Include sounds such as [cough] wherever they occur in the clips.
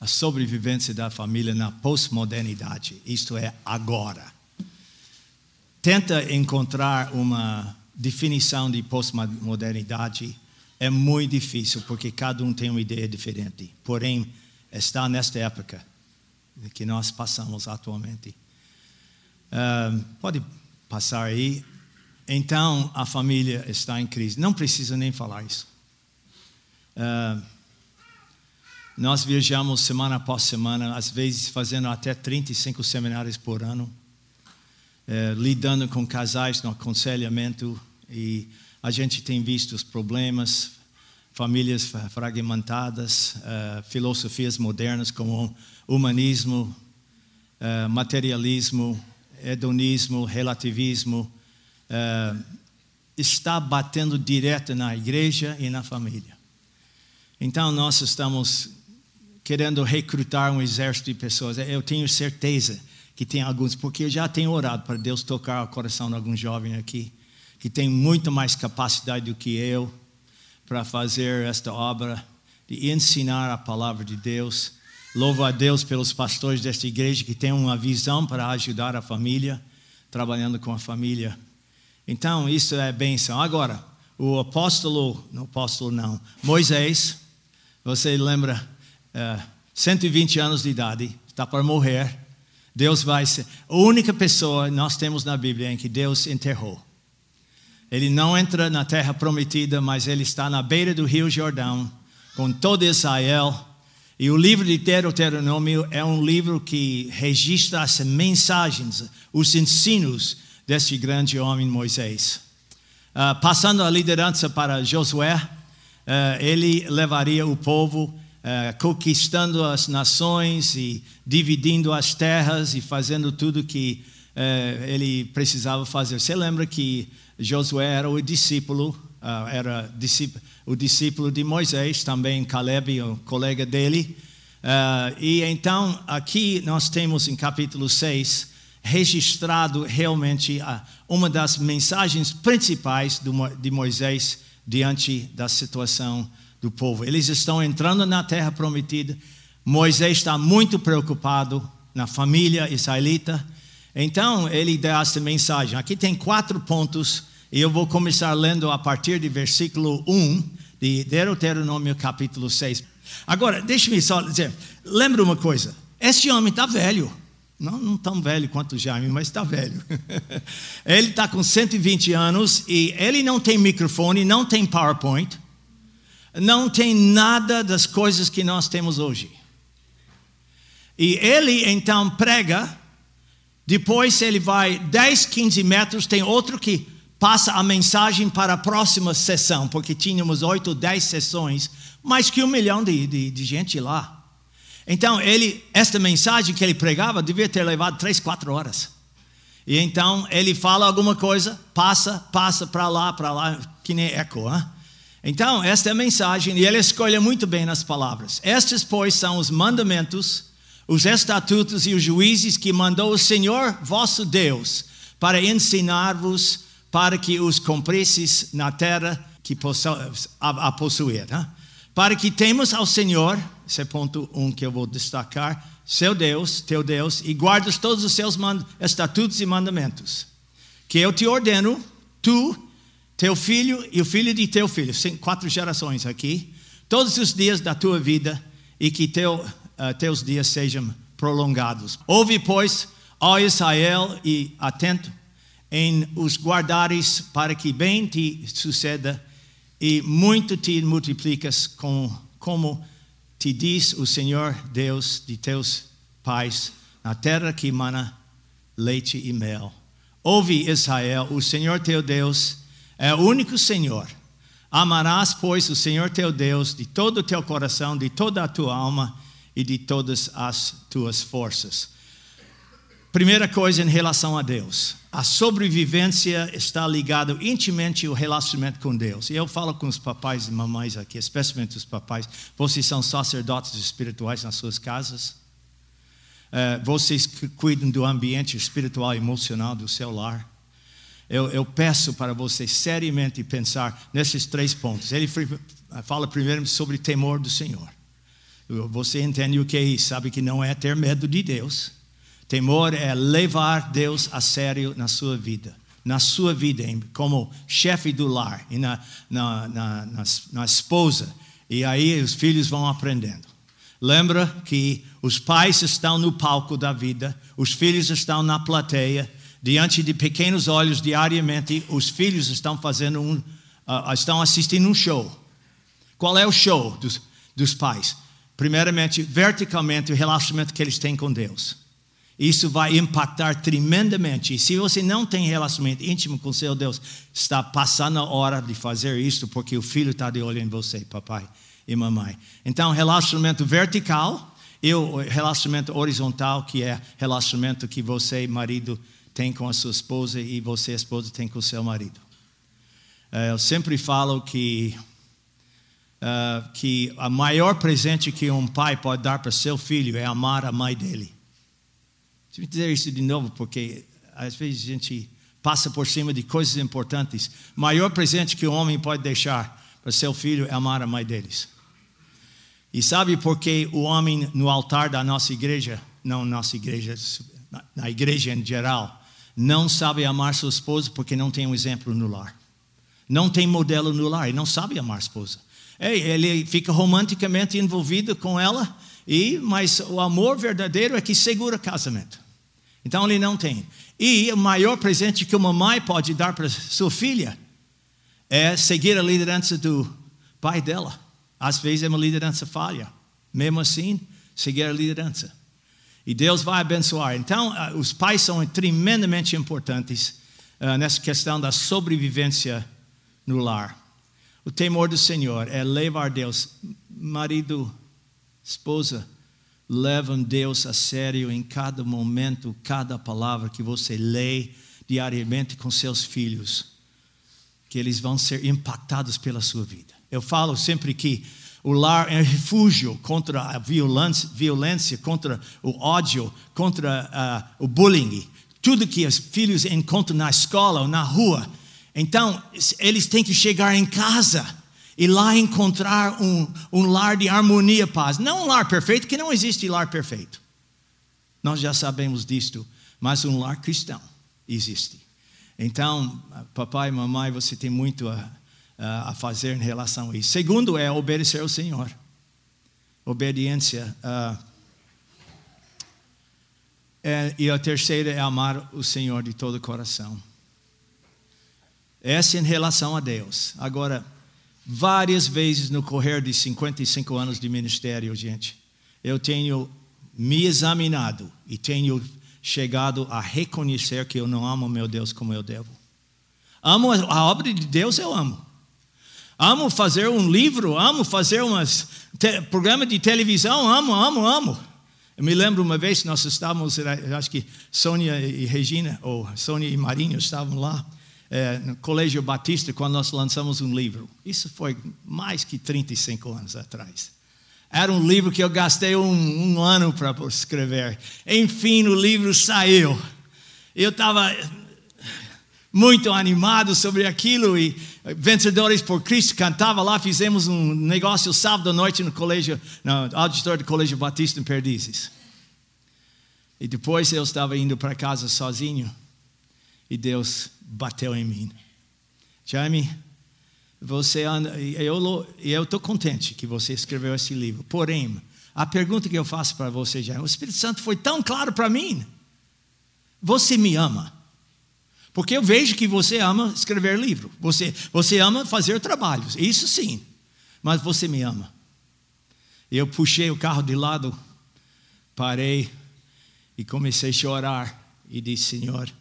a sobrevivência da família na pós-modernidade, isto é, agora. Tenta encontrar uma definição de pós-modernidade, é muito difícil, porque cada um tem uma ideia diferente. Porém, está nesta época que nós passamos atualmente. Uh, pode passar aí. Então, a família está em crise. Não precisa nem falar isso. Uh, nós viajamos semana após semana, às vezes fazendo até 35 seminários por ano, uh, lidando com casais no aconselhamento e a gente tem visto os problemas, famílias fragmentadas, uh, filosofias modernas como humanismo, uh, materialismo, hedonismo, relativismo, está batendo direto na igreja e na família. Então, nós estamos querendo recrutar um exército de pessoas. Eu tenho certeza que tem alguns, porque eu já tenho orado para Deus tocar o coração de algum jovem aqui, que tem muito mais capacidade do que eu para fazer esta obra, de ensinar a palavra de Deus. Louvo a Deus pelos pastores desta igreja que têm uma visão para ajudar a família, trabalhando com a família. Então, isso é bênção. Agora, o apóstolo, não apóstolo não, Moisés, você lembra, uh, é, 120 anos de idade, está para morrer. Deus vai ser. A única pessoa nós temos na Bíblia em que Deus enterrou. Ele não entra na terra prometida, mas ele está na beira do rio Jordão, com todo Israel. E o livro de Deuteronômio é um livro que registra as mensagens, os ensinos deste grande homem Moisés. Uh, passando a liderança para Josué, uh, ele levaria o povo uh, conquistando as nações e dividindo as terras e fazendo tudo que uh, ele precisava fazer. Você lembra que Josué era o discípulo, era o discípulo de Moisés, também Caleb, o colega dele. e então, aqui nós temos em capítulo 6 registrado realmente uma das mensagens principais de Moisés diante da situação do povo. Eles estão entrando na terra prometida. Moisés está muito preocupado na família israelita. Então, ele dá essa mensagem. Aqui tem quatro pontos, e eu vou começar lendo a partir de versículo 1 de Deuteronômio, capítulo 6. Agora, deixe-me só dizer: lembra uma coisa, esse homem está velho. Não, não tão velho quanto Jaime, mas está velho. [laughs] ele está com 120 anos e ele não tem microfone, não tem PowerPoint, não tem nada das coisas que nós temos hoje. E ele então prega, depois ele vai 10, 15 metros, tem outro que passa a mensagem para a próxima sessão, porque tínhamos 8, 10 sessões, mais que um milhão de, de, de gente lá. Então, ele, esta mensagem que ele pregava devia ter levado três, quatro horas. E então ele fala alguma coisa, passa, passa para lá, para lá, que nem eco. Hein? Então, esta é a mensagem e ele escolhe muito bem nas palavras. Estes, pois, são os mandamentos, os estatutos e os juízes que mandou o Senhor vosso Deus para ensinar-vos para que os cumprisseis na terra que a, a possuir. Hein? Para que temos ao Senhor esse é ponto um que eu vou destacar. Seu Deus, teu Deus, e guardas todos os seus estatutos e mandamentos. Que eu te ordeno, tu, teu filho e o filho de teu filho, quatro gerações aqui, todos os dias da tua vida, e que teu, uh, teus dias sejam prolongados. Ouve, pois, ó Israel, e atento em os guardares, para que bem te suceda, e muito te multiplicas com, como te diz o Senhor Deus de teus pais, na terra que emana leite e mel. Ouve, Israel, o Senhor teu Deus é o único Senhor. Amarás, pois, o Senhor teu Deus de todo o teu coração, de toda a tua alma e de todas as tuas forças. Primeira coisa em relação a Deus. A sobrevivência está ligada intimamente ao relacionamento com Deus. E eu falo com os papais e mamães aqui, especialmente os papais. Vocês são sacerdotes espirituais nas suas casas. Uh, vocês cuidam do ambiente espiritual e emocional do seu lar. Eu, eu, peço para vocês seriamente pensar nesses três pontos. Ele fala primeiro sobre temor do Senhor. Você entende o que é isso? Sabe que não é ter medo de Deus. Temor é levar Deus a sério na sua vida. Na sua vida, como chefe do lar e na, na, na, na, na esposa. E aí os filhos vão aprendendo. Lembra que os pais estão no palco da vida, os filhos estão na plateia, diante de pequenos olhos diariamente, os filhos estão fazendo um, uh, estão assistindo um show. Qual é o show dos, dos pais? Primeiramente, verticalmente, o relacionamento que eles têm com Deus. Isso vai impactar tremendamente. E se você não tem relacionamento íntimo com seu Deus, está passando a hora de fazer isso, porque o filho está de olho em você, papai e mamãe. Então, relacionamento vertical e o relacionamento horizontal, que é relacionamento que você, marido, tem com a sua esposa e você, esposa, tem com o seu marido. Eh, eu sempre falo que uh, que o maior presente que um pai pode dar para seu filho é amar a mãe dele. Deixa eu dizer isso de novo, porque às vezes a gente passa por cima de coisas importantes. O maior presente que um homem pode deixar para seu filho é amar a mãe deles. E sabe por que o homem no altar da nossa igreja, não nossa igreja, na igreja em geral, não sabe amar sua esposa porque não tem um exemplo no lar. Não tem modelo no lar e não sabe amar a esposa. Ele fica romanticamente envolvido com ela, e mas o amor verdadeiro é que segura o casamento. Então ele não tem. E o maior presente que uma mãe pode dar para sua filha é seguir a liderança do pai dela. Às vezes é uma liderança falha. Mesmo assim, seguir a liderança. E Deus vai abençoar. Então, ah, os pais são tremendamente importantes uh, nessa questão da sobrevivência no lar. O temor do Senhor é levar Deus, marido, esposa, levam Deus a sério em cada momento, cada palavra que você lê diariamente com seus filhos, que eles vão ser impactados pela sua vida. Eu falo sempre que o lar é refúgio contra a violência, violência contra o ódio, contra uh, o bullying. Tudo que os filhos encontram na escola ou na rua então, eles têm que chegar em casa e lá encontrar um, um lar de harmonia e paz. Não um lar perfeito, que não existe lar perfeito. Nós já sabemos disto, mas um lar cristão existe. Então, papai e mamãe, você tem muito a, a fazer em relação a isso. Segundo é obedecer ao Senhor. Obediência. Uh, é, e a terceira é amar o Senhor de todo o coração. Essa em relação a Deus. Agora, várias vezes no correr de 55 anos de ministério, gente, eu tenho me examinado e tenho chegado a reconhecer que eu não amo meu Deus como eu devo. Amo a obra de Deus, eu amo. Amo fazer um livro, amo fazer um programa de televisão, amo, amo, amo. Eu me lembro uma vez nós estávamos, acho que Sônia e Regina, ou Sônia e Marinho estavam lá é, no Colégio Batista quando nós lançamos um livro. Isso foi mais que 35 anos atrás. Era um livro que eu gastei um, um ano para escrever. Enfim, o livro saiu. Eu estava muito animado sobre aquilo e Vencedores por Cristo cantava lá. Fizemos um negócio sábado à noite no colégio, no auditório do Colégio Batista em Perdizes. E depois eu estava indo para casa sozinho e Deus bateu em mim. Jaime, você anda, eu eu estou contente que você escreveu esse livro. Porém, a pergunta que eu faço para você, Jaime, o Espírito Santo foi tão claro para mim. Você me ama? Porque eu vejo que você ama escrever livro. Você, você ama fazer trabalhos. Isso sim. Mas você me ama. Eu puxei o carro de lado, parei e comecei a chorar e disse: Senhor,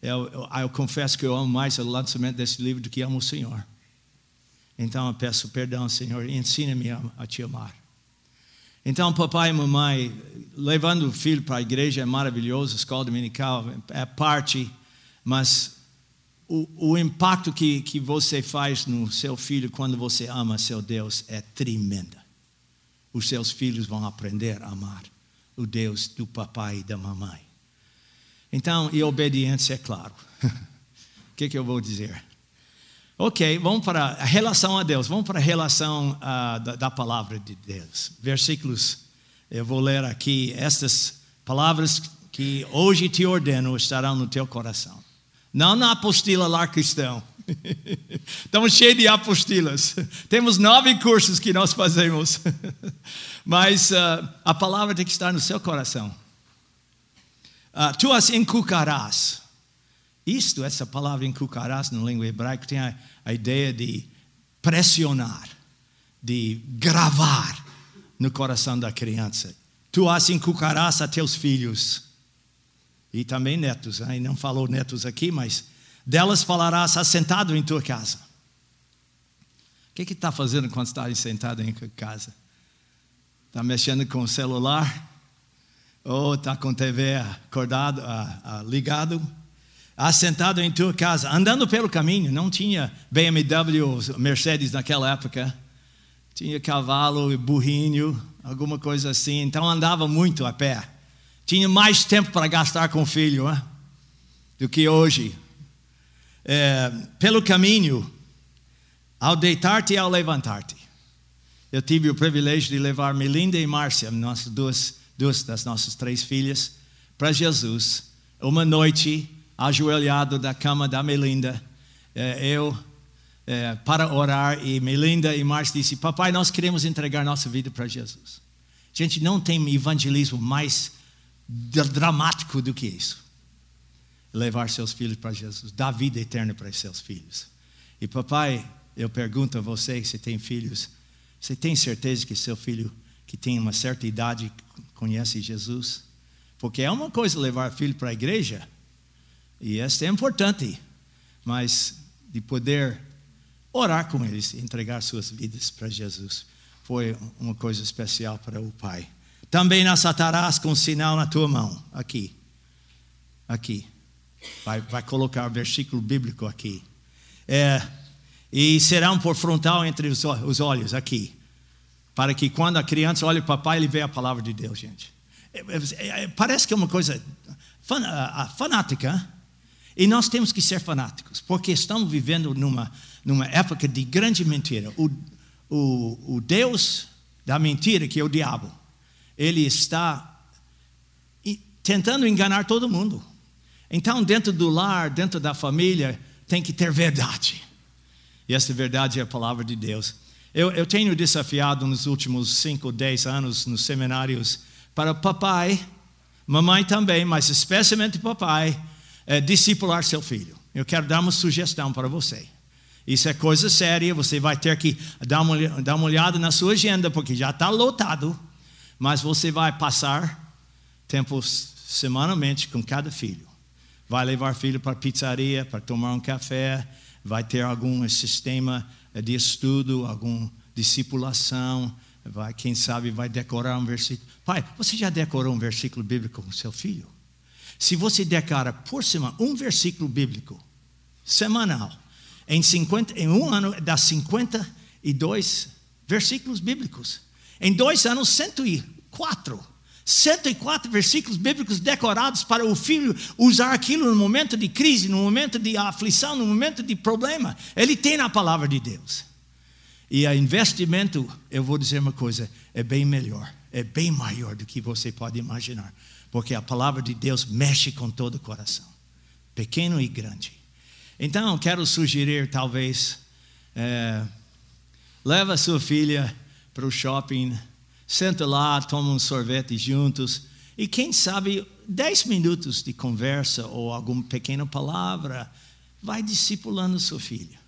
eu, eu, eu, confesso que eu amo mais o lançamento desse livro do que amo o Senhor. Então eu peço perdão, Senhor, e ensina-me a, a, te amar. Então, papai e mamãe, levando o filho para a igreja é maravilhoso, escola dominical é parte, mas o, o impacto que, que você faz no seu filho quando você ama seu Deus é tremenda. Os seus filhos vão aprender a amar o Deus do papai e da mamãe. Então, e obediência, é claro. [laughs] o que, que eu vou dizer? Ok, vamos para a relação a Deus, vamos para a relação uh, da, da, palavra de Deus. Versículos, eu vou ler aqui, estas palavras que hoje te ordeno estarão no teu coração. Não na apostila lá cristão. Estamos cheios de apostilas. Temos nove cursos que nós fazemos. Mas uh, a palavra tem que estar no seu coração. Uh, tu as encucarás isto, essa palavra encucarás na língua hebraica tem a, a ideia de pressionar, de gravar no coração da criança. Tu as encucarás a teus filhos e também netos. Hein? Não falou netos aqui, mas delas falarás assentado em tua casa. O que está fazendo quando está sentado em casa? Está mexendo com o celular? Ou está com TV acordado, ah, ah, ligado? assentado em tua casa, andando pelo caminho, não tinha BMW, Mercedes naquela época, tinha cavalo burrinho, alguma coisa assim, então andava muito a pé. Tinha mais tempo para gastar com o filho hein, do que hoje. É, pelo caminho, ao deitar-te e ao levantar-te. Eu tive o privilégio de levar Melinda e Márcia, nossas duas, duas das nossas três filhas, para Jesus, uma noite ajoelhado da cama da Melinda, é, eu é, para orar e Melinda e Márcia disse: Papai, nós queremos entregar nossa vida para Jesus. Gente, não tem evangelismo mais dramático do que isso. Levar seus filhos para Jesus, dar vida eterna para seus filhos. E papai, eu pergunto a você se tem filhos, você tem certeza que seu filho que tem uma certa idade conhece Jesus? Porque é uma coisa levar filho para a igreja, e esta é importante, mas de poder orar com eles, entregar suas vidas para Jesus, foi uma coisa especial para o Pai. Também as atarás com um sinal na tua mão, aqui, aqui. Vai, vai colocar o versículo bíblico aqui. É, e serão por frontal entre os, os olhos, aqui. Para que quando a criança olha para o papai, ele vê a palavra de Deus, gente. É, é, é parece que é uma coisa fanática, e nós temos que ser fanáticos, porque estamos vivendo numa, numa época de grande mentira. O, o, o Deus da mentira, que é o diabo, ele está tentando enganar todo mundo. Então, dentro do lar, dentro da família, tem que ter verdade. E essa verdade é a palavra de Deus. Eu, eu tenho desafiado nos últimos 5, 10 anos nos seminários para papai, mamãe também, mas especialmente papai, é, discipular seu filho. Eu quero dar uma sugestão para você. Isso é coisa séria, você vai ter que dar uma, dar uma olhada na sua agenda, porque já está lotado, mas você vai passar tempo semanalmente com cada filho. Vai levar filho para a pizzaria, para tomar um café, vai ter algum sistema de estudo, alguma discipulação, vai, quem sabe vai decorar um versículo. Pai, você já decorou um versículo bíblico com seu filho? Se você declara por semana um versículo bíblico semanal, em, 50, em um ano dá 52 versículos bíblicos. Em dois anos, 104. 104 versículos bíblicos decorados para o filho usar aquilo no momento de crise, no momento de aflição, no momento de problema. Ele tem na palavra de Deus. E o investimento, eu vou dizer uma coisa, é bem melhor, é bem maior do que você pode imaginar porque a palavra de Deus mexe com todo o coração, pequeno e grande. Então, quero sugerir, talvez, é, leva sua filha para o shopping, senta lá, toma um sorvete juntos, e quem sabe, dez minutos de conversa ou alguma pequena palavra, vai discipulando sua filha.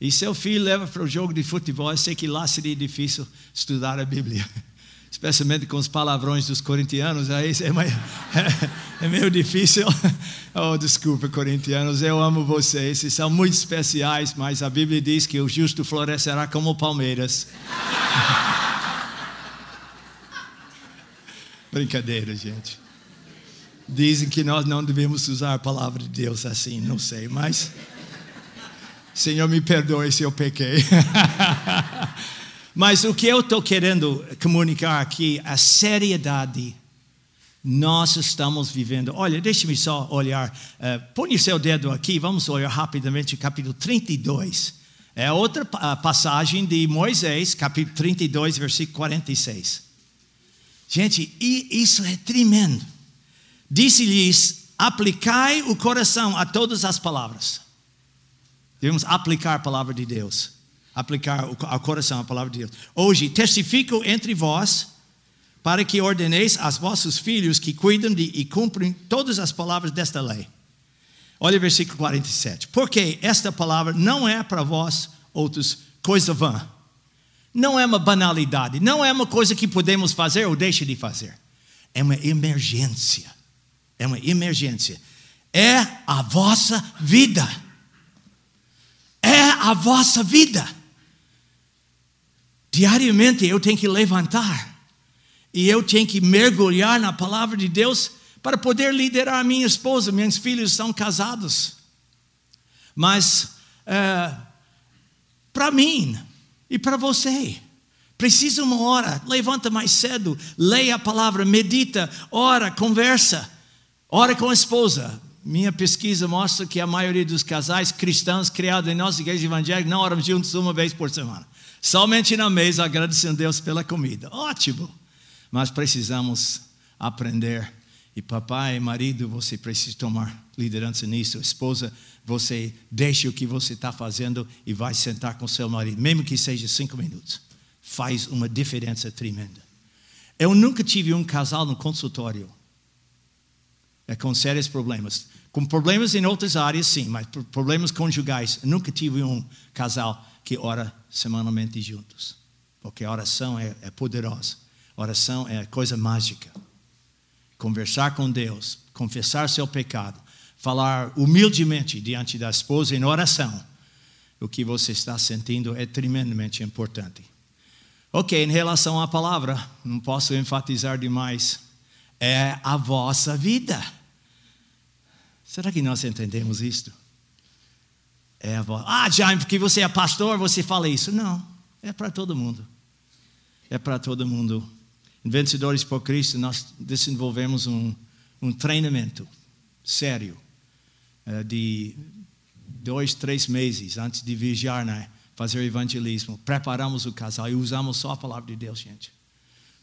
E seu filho leva para o jogo de futebol, eu sei que lá seria difícil estudar a Bíblia. [laughs] especialmente com os palavrões dos corintianos, aí é, meio, [laughs] é, meio difícil. [laughs] Oh, desculpa, corintianos, eu amo vocês, vocês são muito especiais, mas a Bíblia diz que o justo florescerá como palmeiras. [laughs] Brincadeira, gente. Dizem que nós não devemos usar a palavra de Deus assim, não sei, mas. Senhor, me perdoe se eu pequei. Mas o que eu estou querendo comunicar aqui, a seriedade nós estamos vivendo. Olha, deixe-me só olhar. Uh, põe seu dedo aqui, vamos olhar rapidamente capítulo 32. É outra passagem de Moisés, capítulo 32, versículo 46. Gente, isso é tremendo. Disse-lhes: aplicai o coração a todas as palavras. Devemos aplicar a palavra de Deus. Aplicar ao coração a palavra de Deus. Hoje, testifico entre vós, para que ordeneis aos vossos filhos que cuidam de, e cumprem todas as palavras desta lei. Olha o versículo 47. Porque esta palavra não é para vós outros coisa vã. Não é uma banalidade, não é uma coisa que podemos fazer ou deixe de fazer. É uma emergência. É uma emergência. É a vossa vida. É a vossa vida. Diariamente eu tenho que levantar e eu tenho que mergulhar na palavra de Deus para poder liderar minha esposa. Meus filhos são casados. Mas, é, para mim e para você, precisa uma hora. Levanta mais cedo, leia a palavra, medita, ora, conversa, ora com a esposa. Minha pesquisa mostra que a maioria dos casais cristãos criados em nossa igreja evangélica não oram juntos uma vez por semana. Somente na mesa agradecendo a Deus pela comida. Ótimo! Mas precisamos aprender e papai, marido, você precisa tomar liderança nisso. Esposa, você deixa o que você está fazendo e vai sentar com seu marido, mesmo que seja cinco minutos. Faz uma diferença tremenda. Eu nunca tive um casal no consultório é, com sérios problemas. Com problemas em outras áreas, sim, mas problemas conjugais. Nunca tive um casal que ora semanalmente juntos. Porque a oração é, é poderosa. Oração é coisa mágica conversar com Deus, confessar seu pecado, falar humildemente diante da esposa em oração, o que você está sentindo é tremendamente importante. Ok, em relação à palavra, não posso enfatizar demais, é a vossa vida. Será que nós entendemos isto? É a voz. Ah, Jaime, porque você é pastor, você fala isso. Não, é para todo mundo. É para todo mundo. Em Vencedores por Cristo, nós desenvolvemos um, um treinamento sério uh, de dois, três meses antes de viajar, né? fazer evangelismo. Preparamos o casal e usamos só a palavra de Deus, gente.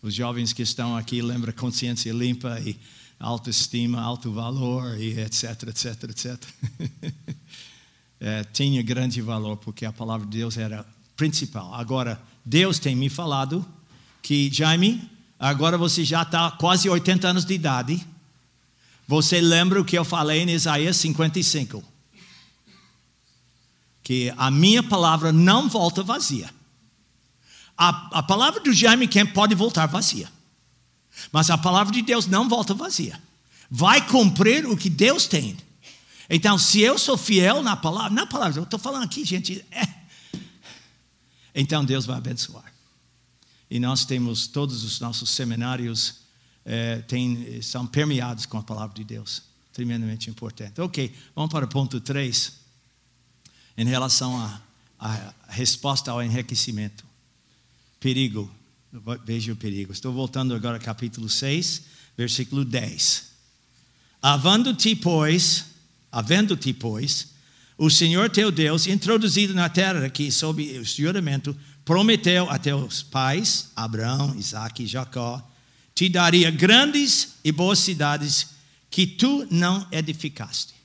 Os jovens que estão aqui lembram consciência limpa e autoestima, alto valor e etc, etc, etc. é, tinha grande valor porque a palavra de Deus era principal. Agora, Deus tem me falado que, Jaime, Agora você já está quase 80 anos de idade. Você lembra o que eu falei em Isaías 55? Que a minha palavra não volta vazia. A, a palavra do Jaime Kemp pode voltar vazia. Mas a palavra de Deus não volta vazia. Vai cumprir o que Deus tem. Então, se eu sou fiel na palavra, na palavra, eu estou falando aqui, gente, é, então Deus vai abençoar e nós temos todos os nossos seminários é, tem, são permeados com a palavra de Deus. Tremendamente importante. Ok, vamos para o ponto 3, em relação à resposta ao enriquecimento. Perigo, veja o perigo. Estou voltando agora ao capítulo 6, versículo 10. Havendo-te, pois, havendo-te, pois, o Senhor teu Deus introduzido na terra que sob o juramento prometeu a teus pais, Abraão, Isaac e Jacó, te daria grandes e boas cidades que tu não edificaste.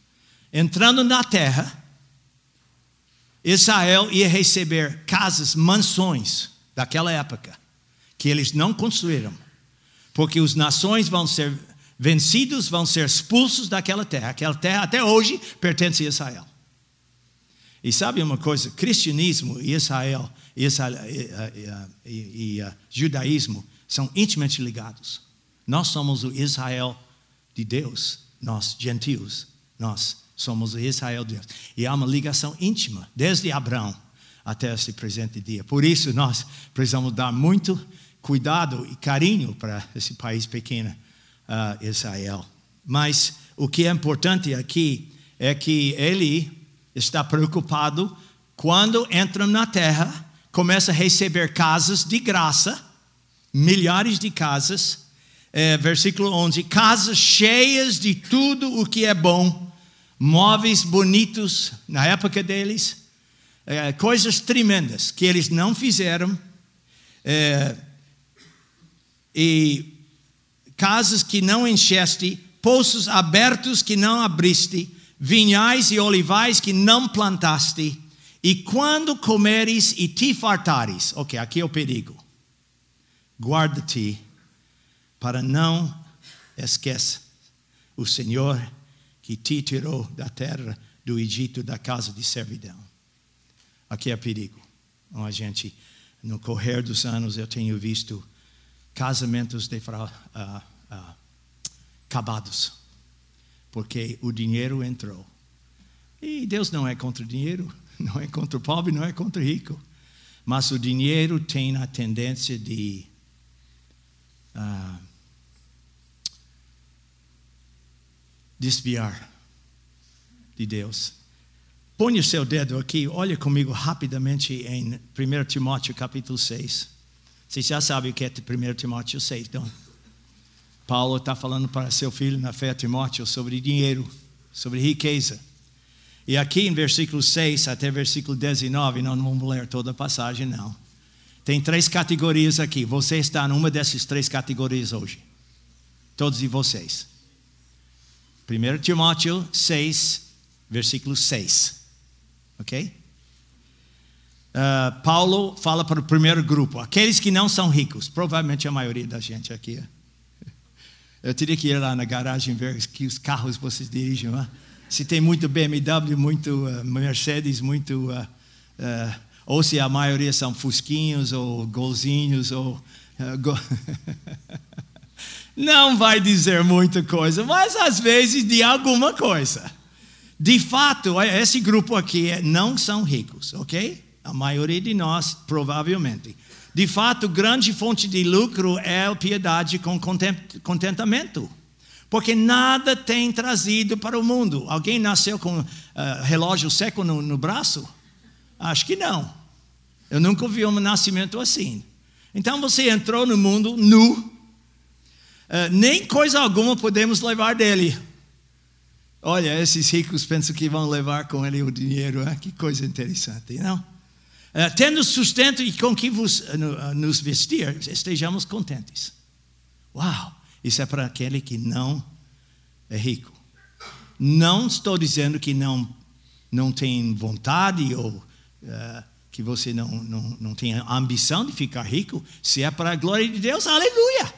Entrando na terra, Israel ia receber casas, mansões daquela época, que eles não construíram, porque as nações vão ser vencidos, vão ser expulsos daquela terra. Aquela terra até hoje pertence a Israel. E sabe uma coisa? Cristianismo e Israel, Israel e, e, e, e judaísmo são intimamente ligados. Nós somos o Israel de Deus, nós gentios, nós somos o Israel de Deus. E há uma ligação íntima, desde Abraão até esse presente dia. Por isso, nós precisamos dar muito cuidado e carinho para esse país pequeno, Israel. Mas o que é importante aqui é que ele está preocupado quando entram na terra, começa a receber casas de graça, milhares de casas, é, versículo 11: casas cheias de tudo o que é bom, móveis bonitos na época deles, é, coisas tremendas que eles não fizeram, é, e casas que não encheste, poços abertos que não abriste, vinhais e olivais que não plantaste, e quando comeres e te fartares, ok, aqui é o perigo, guarda-te para não esqueça o Senhor que te tirou da terra do Egito, da casa de servidão. Aqui é perigo. Então, a gente, no correr dos anos, eu tenho visto casamentos defra, uh, uh, acabados, porque o dinheiro entrou. E Deus não é contra o dinheiro, [laughs] não é contra o pobre, não é contra o rico. Mas o dinheiro tem a tendência de uh, desviar de Deus. Põe o seu dedo aqui, olha comigo rapidamente em 1 Timóteo capítulo 6. Você já sabe o que é 1 Timóteo 6, não? Paulo está falando para seu filho na fé, Timóteo, sobre dinheiro, sobre riqueza. E aqui em versículo 6 até versículo 19, não, não vamos ler toda a passagem, não. Tem três categorias aqui. Você está numa dessas três categorias hoje. Todos de vocês. 1 Timóteo 6, versículo 6. Ok? Uh, Paulo fala para o primeiro grupo, aqueles que não são ricos, provavelmente a maioria da gente aqui. Eu teria que ir lá na garagem ver que os carros vocês dirigem lá. Se tem muito BMW, muito uh, Mercedes, muito. Uh, ou se a maioria são Fusquinhos ou Golzinhos ou. Go... [laughs] não vai dizer muita coisa, mas às vezes de alguma coisa. De fato, esse grupo aqui é, não são ricos, ok? A maioria de nós, provavelmente. De fato, grande fonte de lucro é a piedade com contentamento. Porque nada tem trazido para o mundo. Alguém nasceu com uh, relógio seco no, no braço? Acho que não. Eu nunca vi um nascimento assim. Então você entrou no mundo nu Uh, nem coisa alguma podemos levar dele. Olha, esses ricos pensam que vão levar com ele o dinheiro, hein? que coisa interessante, não? Uh, tendo sustento e com que vos, uh, nos vestir, estejamos contentes. Uau, isso é para aquele que não é rico. Não estou dizendo que não, não tem vontade ou que você não, não, não tem ambição de ficar rico. Se é para a glória de Deus, aleluia.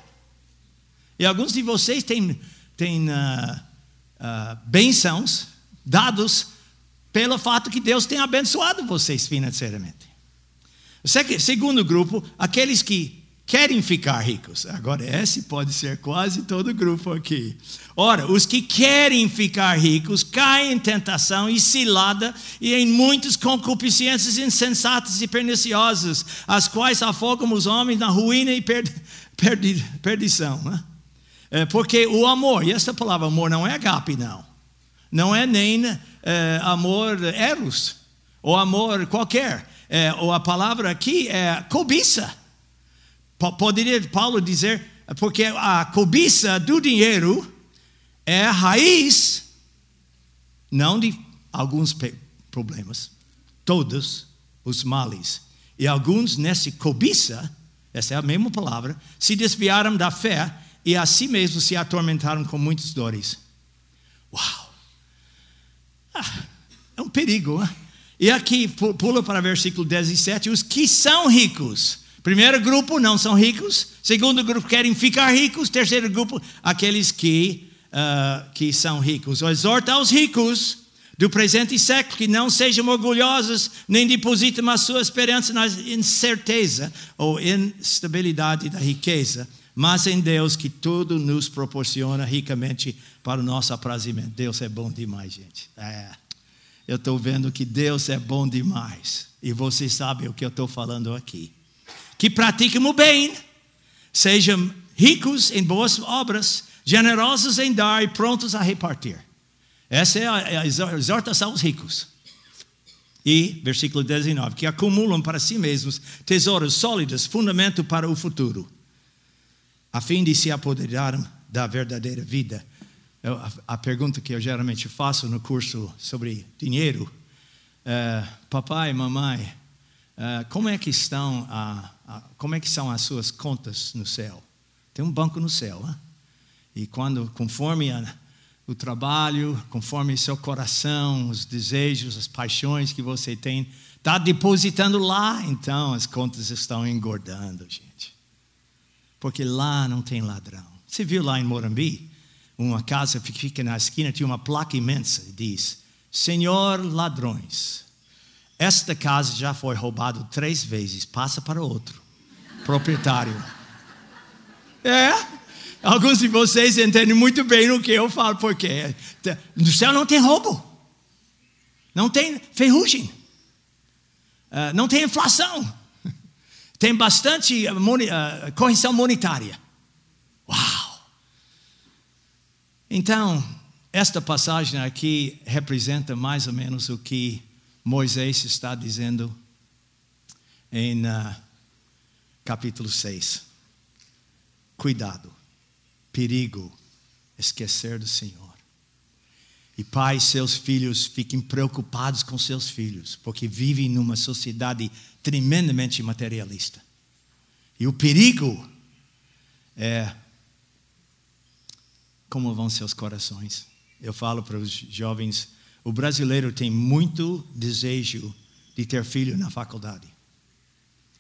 E alguns de vocês têm, têm uh, uh, bênçãos dados pelo fato que Deus tem abençoado vocês financeiramente. Segundo grupo, aqueles que querem ficar ricos. Agora, esse pode ser quase todo grupo aqui. Ora, os que querem ficar ricos caem em tentação e cilada e em muitas concupiscências insensatas e perniciosas, as quais afogam os homens na ruína e perdição. Né? É, porque o amor, e essa palavra amor não é agape, não. Não é nem é, amor eros, ou amor qualquer. É, ou a palavra aqui é cobiça. Poderia Paulo dizer, porque a cobiça do dinheiro é a raiz, não de alguns problemas, todos os males. E alguns nessa cobiça, essa é a mesma palavra, se desviaram da fé e a si mesmos se atormentaram com muitas dores. Uau! Ah, é um perigo. Hein? E aqui, pula para versículo 17: os que são ricos. Primeiro grupo não são ricos. Segundo grupo querem ficar ricos. Terceiro grupo, aqueles que, uh, que são ricos. Exorta aos ricos do presente século que não sejam orgulhosos, nem depositem a sua esperança na incerteza ou instabilidade da riqueza mas em Deus que tudo nos proporciona ricamente para o nosso aprazimento. Deus é bom demais, gente. É. Eu estou vendo que Deus é bom demais. E vocês sabem o que eu estou falando aqui. Que pratiquem o bem, sejam ricos em boas obras, generosos em dar e prontos a repartir. Essa é a, é exortação aos ricos. E, versículo 19, que acumulam para si mesmos tesouros sólidos, fundamento para o futuro a fim de se apoderar da verdadeira vida. Eu, a, a, pergunta que eu geralmente faço no curso sobre dinheiro, é, papai, mamãe, é, como é que estão a, a, como é que são as suas contas no céu? Tem um banco no céu, hein? e quando conforme a, o trabalho, conforme seu coração, os desejos, as paixões que você tem, está depositando lá, então as contas estão engordando, gente. Porque lá não tem ladrão. Você viu lá em Morambi? Uma casa que fica na esquina, tinha uma placa imensa, diz: Senhor ladrões, esta casa já foi roubada três vezes, passa para outro proprietário. É? Alguns de vocês entendem muito bem o que eu falo, porque no céu não tem roubo, não tem ferrugem, ah, não tem inflação, tem bastante ah, ah, correção monetária. Uau! Então, esta passagem aqui representa mais ou menos o que Moisés está dizendo em uh, capítulo 6. Cuidado perigo esquecer do Senhor. E pais, seus filhos fiquem preocupados com seus filhos, porque vivem numa sociedade tremendamente materialista. E o perigo é como vão seus corações. Eu falo para os jovens, o brasileiro tem muito desejo de ter filho na faculdade.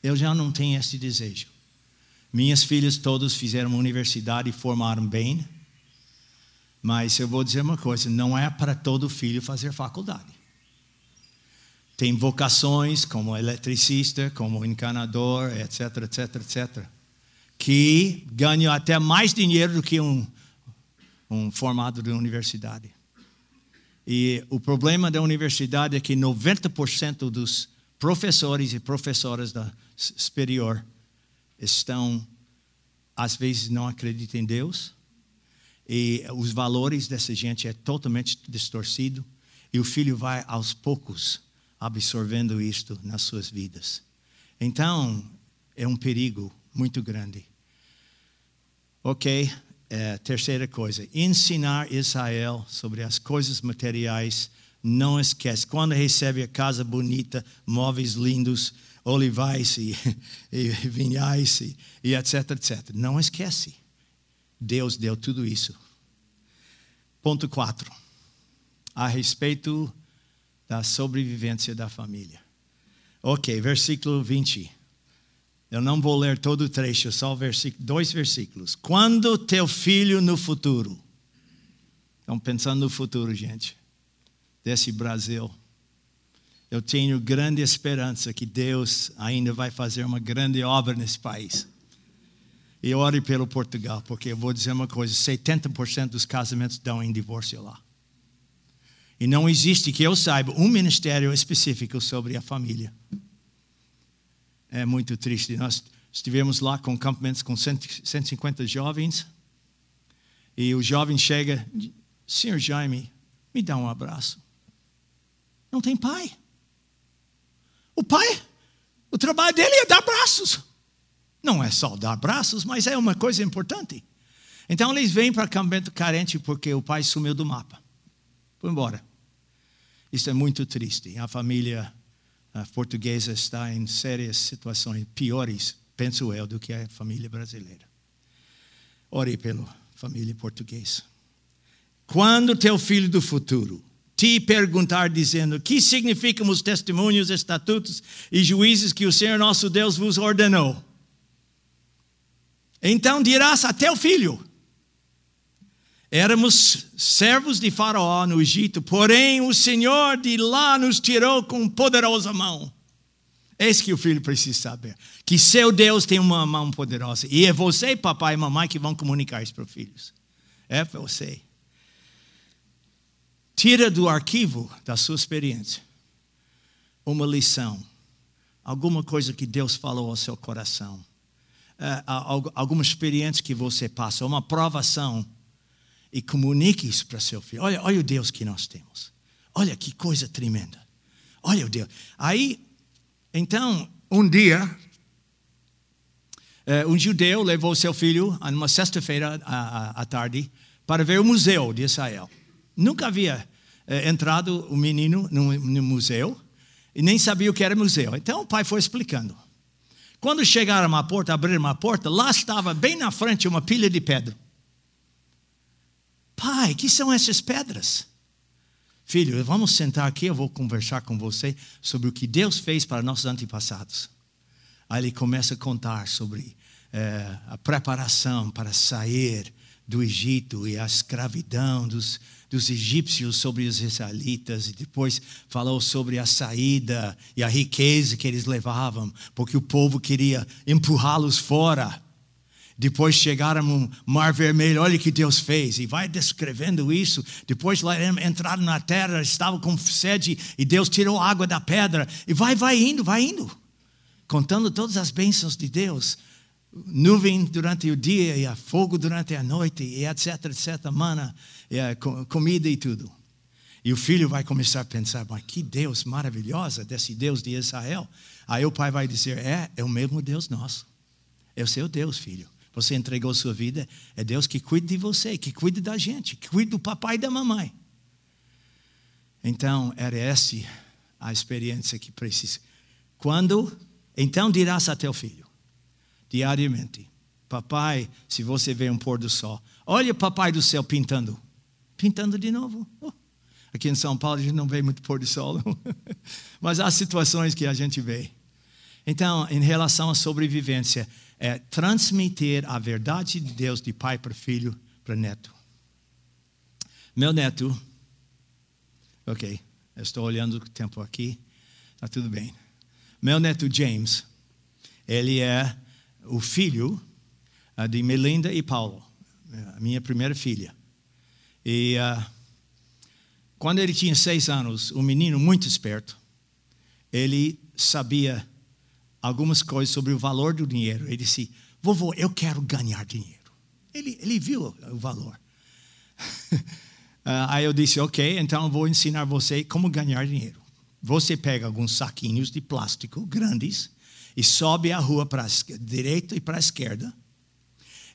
Eu já não tenho esse desejo. Minhas filhas todas fizeram universidade e formaram bem. Mas eu vou dizer uma coisa: não é para todo filho fazer faculdade. Tem vocações como eletricista, como encanador, etc, etc, etc, que ganham até mais dinheiro do que um, um formado de universidade. E o problema da universidade é que 90% dos professores e professoras da superior estão, às vezes, não acreditam em Deus, e os valores dessa gente é totalmente distorcido, e o filho vai aos poucos absorvendo isto nas suas vidas. Então, é um perigo muito grande. Ok, é, terceira coisa, ensinar Israel sobre as coisas materiais. Não esquece, quando recebe a casa bonita, móveis lindos, olivais e, [laughs] e vinhais e, e etc, etc. Não esquece. Deus deu tudo isso. Ponto 4. A respeito da sobrevivência da família. Ok, versículo 20. Eu não vou ler todo o trecho, só dois versículos. Quando teu filho no futuro. Estão pensando no futuro, gente, desse Brasil eu tenho grande esperança que Deus ainda vai fazer uma grande obra nesse país. E ore pelo Portugal, porque eu vou dizer uma coisa: 70% dos casamentos dão em divórcio lá. E não existe, que eu saiba, um ministério específico sobre a família. É muito triste. Nós estivemos lá com campamentos com 150 jovens. E o jovem chega, Senhor Jaime, me dá um abraço. Não tem pai. O pai, o trabalho dele é dar braços. Não é só dar braços, mas é uma coisa importante. Então eles vêm para acampamento carente porque o pai sumiu do mapa. Foi embora. Isso é muito triste. A família portuguesa está em sérias situações piores, penso eu, do que a família brasileira. Ore pela família portuguesa. Quando teu filho do futuro te perguntar, dizendo: Que significam os testemunhos, estatutos e juízes que o Senhor nosso Deus vos ordenou? Então dirás a teu filho: Éramos servos de Faraó no Egito, porém o Senhor de lá nos tirou com poderosa mão. Eis que o filho precisa saber: que seu Deus tem uma mão poderosa. E é você, papai e mamãe, que vão comunicar isso para os filhos. É você. Tira do arquivo da sua experiência uma lição, alguma coisa que Deus falou ao seu coração, uh, alguma experiência que você passa, uma provação, e comunique isso para seu filho. Olha, olha o Deus que nós temos. Olha que coisa tremenda. Olha o Deus. Aí, então, um dia, eh, um judeu levou seu filho, numa sexta-feira à, tarde, para ver o museu de Israel. Nunca havia eh, entrado o menino no, no museu e nem sabia o que era museu. Então o pai foi explicando. Quando chegaram à porta, abriram a porta, lá estava bem na frente uma pilha de pedra. Pai, que são essas pedras? Filho, vamos sentar aqui, eu vou conversar com você sobre o que Deus fez para nossos antepassados. Aí ele começa a contar sobre é, a preparação para sair do Egito e a escravidão dos, dos egípcios sobre os israelitas, e depois falou sobre a saída e a riqueza que eles levavam, porque o povo queria empurrá-los fora. Depois chegaram no Mar Vermelho, olha o que Deus fez, e vai descrevendo isso. Depois lá entraram na terra, estavam com sede, e Deus tirou água da pedra, e vai, vai indo, vai indo, contando todas as bênçãos de Deus. Nuvem durante o dia, e fogo durante a noite, e etc, etc, mana, comida e tudo. E o filho vai começar a pensar, mas que Deus maravilhosa desse Deus de Israel. Aí o pai vai dizer, é, é o mesmo Deus nosso. É o seu Deus, filho. Você entregou sua vida, é Deus que cuida de você, que cuida da gente, que cuida do papai e da mamãe. Então, era essa a experiência que precisa. Quando, então dirás a teu filho, diariamente, papai, se você vê um pôr do sol, olha papai do céu pintando, pintando de novo. Oh. Aqui em São Paulo a gente não vê muito pôr do sol, [laughs] mas há situações que a gente vê. Então, em relação à sobrevivência, é transmitir a verdade de Deus de pai para filho para neto. Meu neto, ok, eu estou olhando o tempo aqui, está tudo bem. Meu neto James, ele é o filho de Melinda e Paulo, a minha primeira filha. E uh, quando ele tinha seis anos, um menino muito esperto, ele sabia algumas coisas sobre o valor do dinheiro. Ele disse: Vovô, eu quero ganhar dinheiro. Ele, ele viu o valor. uh, [laughs] aí eu disse: Ok, então vou ensinar você como ganhar dinheiro. Você pega alguns saquinhos de plástico grandes e sobe a rua para direita e para a esquerda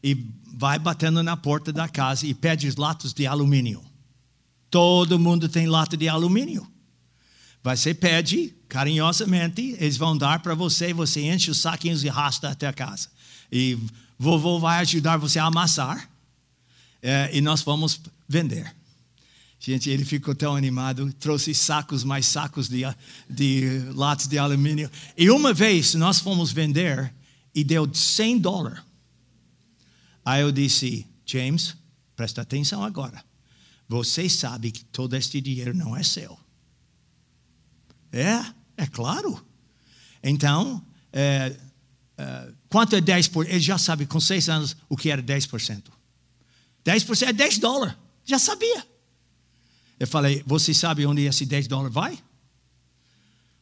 e vai batendo na porta da casa e pede os latas de alumínio. Todo mundo tem lata de alumínio. Você pede carinhosamente, eles vão dar para você, você enche os saquinhos e arrasta até a casa. E vovô vai ajudar você a amassar é, e nós vamos vender. Gente, ele ficou tão animado, trouxe sacos, mais sacos de, de latas de alumínio. E uma vez nós fomos vender e deu 100 dólares. Aí eu disse, James, presta atenção agora. Você sabe que todo este dinheiro não é seu. É, é claro. Então, é, é, quanto é 10%? Ele já sabe com seis anos o que era 10%. 10% é 10 dólares. Já sabia. Eu falei, você sabe onde esse 10 dólares vai?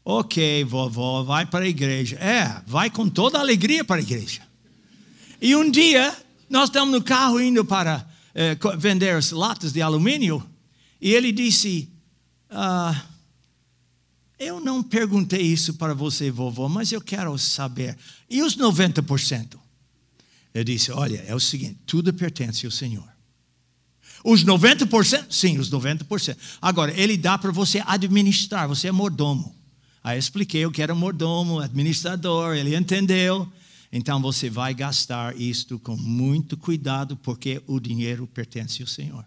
Ok, vovó, vai para a igreja. É, vai com toda a alegria para a igreja. E um dia, nós estamos no carro indo para é, vender as latas de alumínio, e ele disse: ah, eu não perguntei isso para você, vovô, mas eu quero saber. E os 90%? Eu disse: Olha, é o seguinte: tudo pertence ao Senhor. Os 90%? Sim, os 90%. Agora, ele dá para você administrar, você é mordomo. Aí eu expliquei o que era mordomo, administrador, ele entendeu. Então você vai gastar isto com muito cuidado, porque o dinheiro pertence ao Senhor.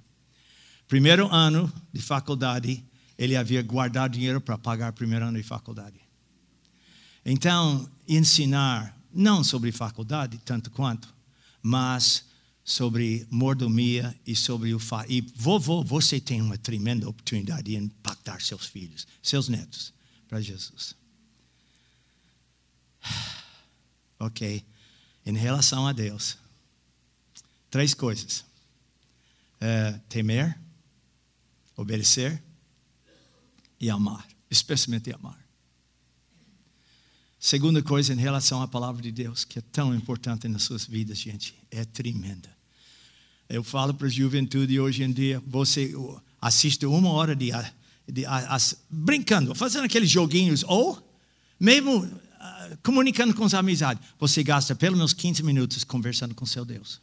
Primeiro ano de faculdade, ele havia guardado dinheiro para pagar o primeiro ano de faculdade. Então, ensinar, não sobre faculdade, tanto quanto, mas sobre mordomia e sobre o fa e vovô, você tem uma tremenda oportunidade de impactar seus filhos, seus netos para Jesus. [sighs] Ok, em relação a Deus, três coisas: é, temer, obedecer e amar, especialmente amar. Segunda coisa em relação à palavra de Deus, que é tão importante nas suas vidas, gente, é tremenda. Eu falo para a juventude hoje em dia, você assiste uma hora de, de, brincando, fazendo aqueles joguinhos, ou mesmo uh, comunicando com as amizades. Você gasta pelo menos 15 minutos conversando com seu Deus.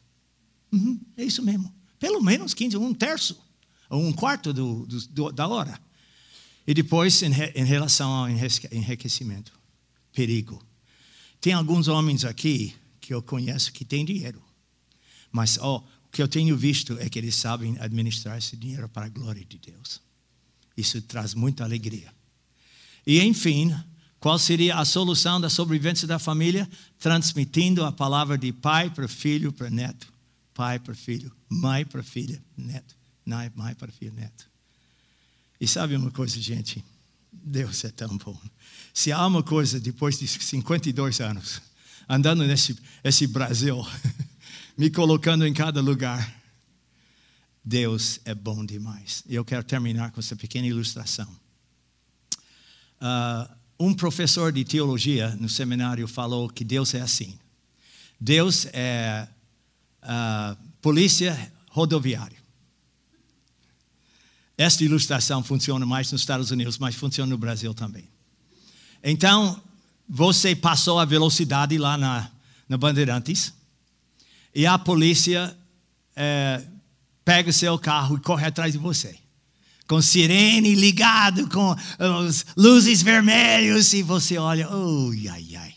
Uhum, é isso mesmo. Pelo menos 15, um terço, ou um quarto do, do, da hora. E depois, em, em relação ao enriquecimento, perigo. Tem alguns homens aqui que eu conheço que têm dinheiro. Mas oh, o que eu tenho visto é que eles sabem administrar esse dinheiro para a glória de Deus. Isso traz muita alegria. E, enfim, qual seria a solução da sobrevivência da família? Transmitindo a palavra de pai para filho para neto. Pai para filho, mãe para filha, neto. Mãe para filho, neto. E sabe uma coisa, gente? Deus é tão bom. Se há uma coisa, depois de 52 anos, andando nesse esse Brasil, [laughs] me colocando em cada lugar, Deus é bom demais. E eu quero terminar com essa pequena ilustração. Uh, um professor de teologia no seminário falou que Deus é assim. Deus é uh, polícia rodoviária. Esta ilustração funciona mais nos Estados Unidos, mas funciona no Brasil também. Então, você passou a velocidade lá na, na Bandeirantes e a polícia é, pega o seu carro e corre atrás de você. Com sirene ligado, com as luzes vermelhas, e você olha, oh, ai, ai.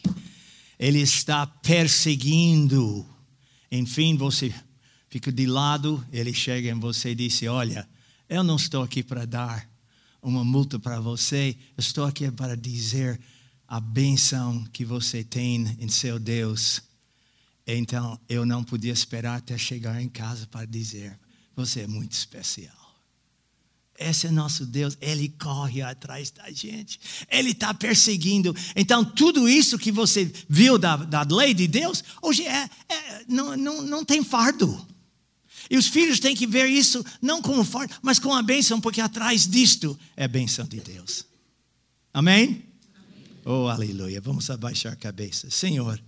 Ele está perseguindo. Enfim, você fica de lado, ele chega em você e diz: Olha, eu não estou aqui para dar uma multa para você, eu estou aqui para dizer a benção que você tem em seu Deus. Então, eu não podia esperar até chegar em casa para dizer: Você é muito especial. Esse é nosso Deus, Ele corre atrás da gente, Ele está perseguindo. Então, tudo isso que você viu da, da lei de Deus, hoje é, é não, não, não tem fardo. E os filhos têm que ver isso não como fardo, mas com a bênção, porque atrás disto é a bênção de Deus. Amém? Amém? Oh, aleluia. Vamos abaixar a cabeça. Senhor,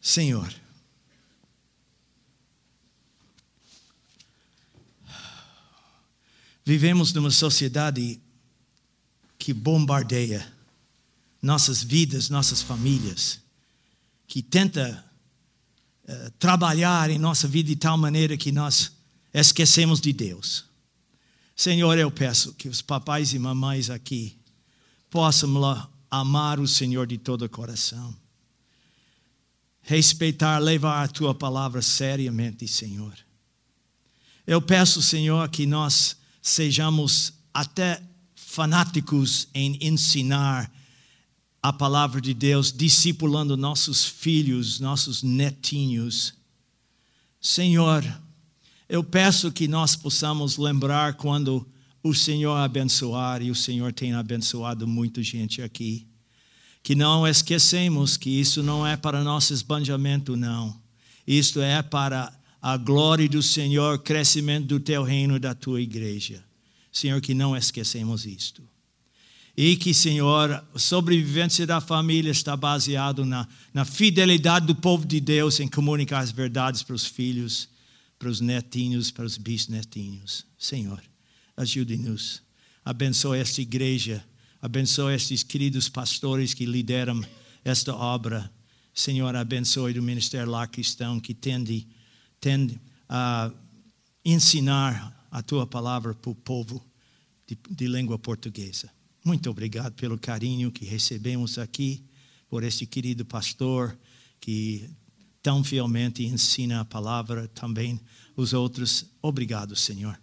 Senhor. Vivemos numa sociedade que bombardeia nossas vidas, nossas famílias, que tenta uh, trabalhar em nossa vida de tal maneira que nós esquecemos de Deus. Senhor, eu peço que os papais e mamães aqui possam amar o Senhor de todo o coração. Respeitar, levar a tua palavra seriamente, Senhor. Eu peço, Senhor, que nós sejamos até fanáticos em ensinar a palavra de Deus, discipulando nossos filhos, nossos netinhos. Senhor, eu peço que nós possamos lembrar quando o Senhor abençoar, e o Senhor tem abençoado muita gente aqui, que não esquecemos que isso não é para nosso esbanjamento, não. Isto é para a glória do Senhor, crescimento do teu reino e da tua igreja. Senhor, que não esquecemos isto. E que, Senhor, a sobrevivência da família está baseado na, na fidelidade do povo de Deus em comunicar as verdades para os filhos, para os netinhos, para os bisnetinhos. Senhor, ajude-nos. Abençoe esta igreja. Abençoe estes queridos pastores que lideram esta obra. Senhor, abençoe o Ministério Lá Cristão que tende tende a ensinar a tua palavra para o povo de, de língua portuguesa. Muito obrigado pelo carinho que recebemos aqui, por este querido pastor que tão fielmente ensina a palavra, também os outros. Obrigado, Senhor,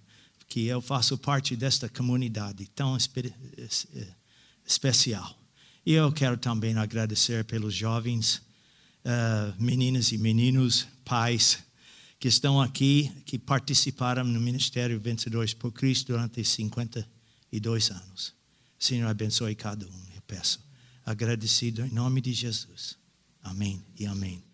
que eu faço parte desta comunidade tão espe especial. E eu quero também agradecer pelos jovens, uh, meninas e meninos, pais, que estão aqui, que participaram no Ministério Vencedores por Cristo durante 52 anos. Senhor, abençoe cada um, eu peço. Agradecido em nome de Jesus. Amém e amém.